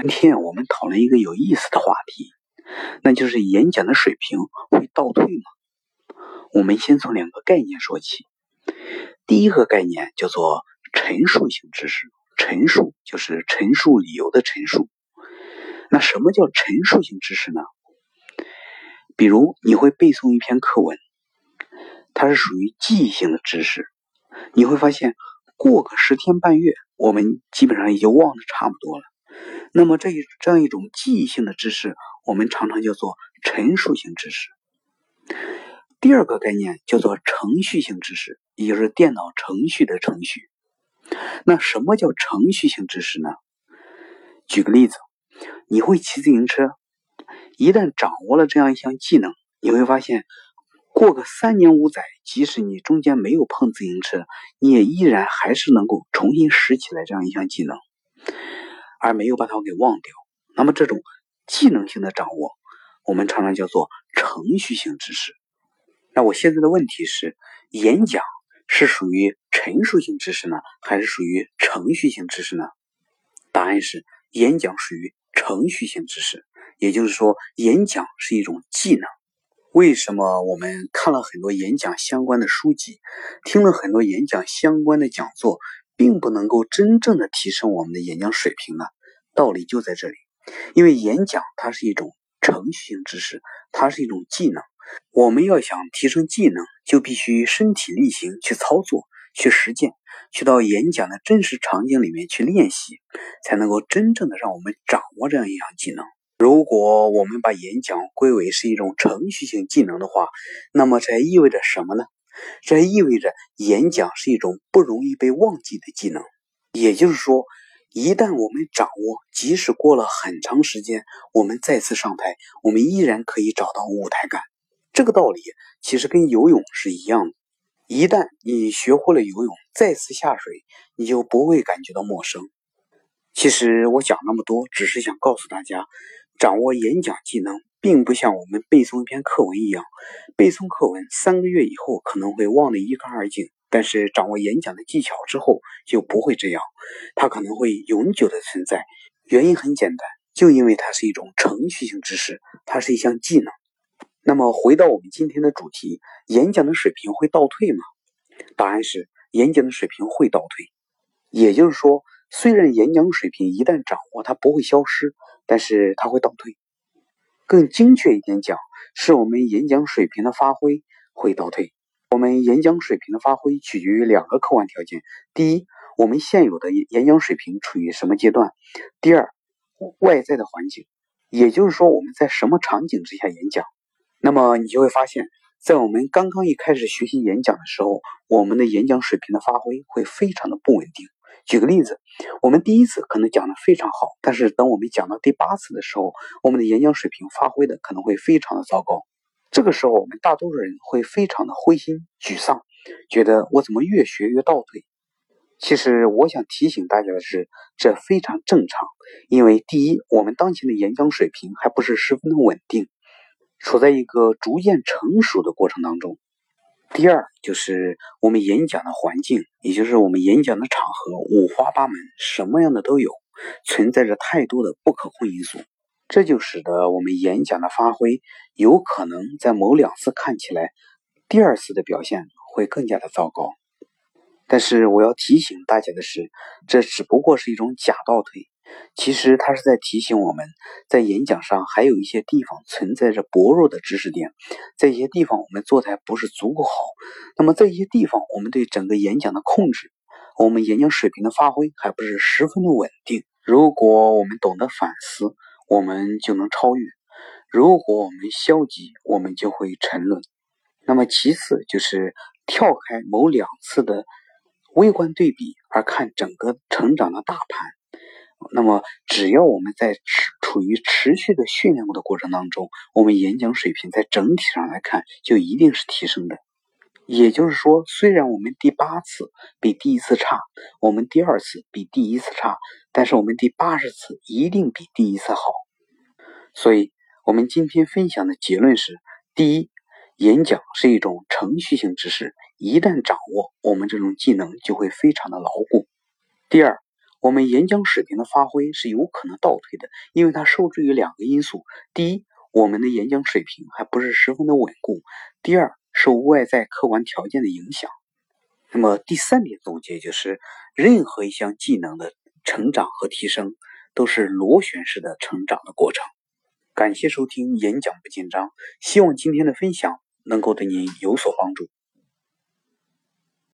今天我们讨论一个有意思的话题，那就是演讲的水平会倒退吗？我们先从两个概念说起。第一个概念叫做陈述性知识，陈述就是陈述理由的陈述。那什么叫陈述性知识呢？比如你会背诵一篇课文，它是属于记忆性的知识，你会发现过个十天半月，我们基本上也就忘得差不多了。那么这一这样一种记忆性的知识，我们常常叫做陈述性知识。第二个概念叫做程序性知识，也就是电脑程序的程序。那什么叫程序性知识呢？举个例子，你会骑自行车，一旦掌握了这样一项技能，你会发现，过个三年五载，即使你中间没有碰自行车，你也依然还是能够重新拾起来这样一项技能。而没有把它给忘掉，那么这种技能性的掌握，我们常常叫做程序性知识。那我现在的问题是：演讲是属于陈述性知识呢，还是属于程序性知识呢？答案是，演讲属于程序性知识。也就是说，演讲是一种技能。为什么我们看了很多演讲相关的书籍，听了很多演讲相关的讲座？并不能够真正的提升我们的演讲水平呢，道理就在这里。因为演讲它是一种程序性知识，它是一种技能。我们要想提升技能，就必须身体力行去操作、去实践，去到演讲的真实场景里面去练习，才能够真正的让我们掌握这样一项技能。如果我们把演讲归为是一种程序性技能的话，那么这意味着什么呢？这意味着演讲是一种不容易被忘记的技能，也就是说，一旦我们掌握，即使过了很长时间，我们再次上台，我们依然可以找到舞台感。这个道理其实跟游泳是一样的，一旦你学会了游泳，再次下水，你就不会感觉到陌生。其实我讲那么多，只是想告诉大家，掌握演讲技能。并不像我们背诵一篇课文一样，背诵课文三个月以后可能会忘得一干二净，但是掌握演讲的技巧之后就不会这样，它可能会永久的存在。原因很简单，就因为它是一种程序性知识，它是一项技能。那么回到我们今天的主题，演讲的水平会倒退吗？答案是，演讲的水平会倒退。也就是说，虽然演讲水平一旦掌握，它不会消失，但是它会倒退。更精确一点讲，是我们演讲水平的发挥会倒退。我们演讲水平的发挥取决于两个客观条件：第一，我们现有的演讲水平处于什么阶段；第二，外在的环境，也就是说我们在什么场景之下演讲。那么你就会发现，在我们刚刚一开始学习演讲的时候，我们的演讲水平的发挥会非常的不稳定。举个例子，我们第一次可能讲的非常好，但是等我们讲到第八次的时候，我们的演讲水平发挥的可能会非常的糟糕。这个时候，我们大多数人会非常的灰心沮丧，觉得我怎么越学越倒退。其实我想提醒大家的是，这非常正常，因为第一，我们当前的演讲水平还不是十分的稳定，处在一个逐渐成熟的过程当中。第二就是我们演讲的环境，也就是我们演讲的场合五花八门，什么样的都有，存在着太多的不可控因素，这就使得我们演讲的发挥有可能在某两次看起来，第二次的表现会更加的糟糕。但是我要提醒大家的是，这只不过是一种假倒退。其实他是在提醒我们，在演讲上还有一些地方存在着薄弱的知识点，在一些地方我们做的还不是足够好。那么在一些地方，我们对整个演讲的控制，我们演讲水平的发挥还不是十分的稳定。如果我们懂得反思，我们就能超越；如果我们消极，我们就会沉沦。那么其次就是跳开某两次的微观对比，而看整个成长的大盘。那么，只要我们在持处于持续的训练过的过程当中，我们演讲水平在整体上来看就一定是提升的。也就是说，虽然我们第八次比第一次差，我们第二次比第一次差，但是我们第八十次一定比第一次好。所以，我们今天分享的结论是：第一，演讲是一种程序性知识，一旦掌握，我们这种技能就会非常的牢固；第二。我们演讲水平的发挥是有可能倒退的，因为它受制于两个因素：第一，我们的演讲水平还不是十分的稳固；第二，受外在客观条件的影响。那么第三点总结就是，任何一项技能的成长和提升都是螺旋式的成长的过程。感谢收听演讲不紧张，希望今天的分享能够对您有所帮助。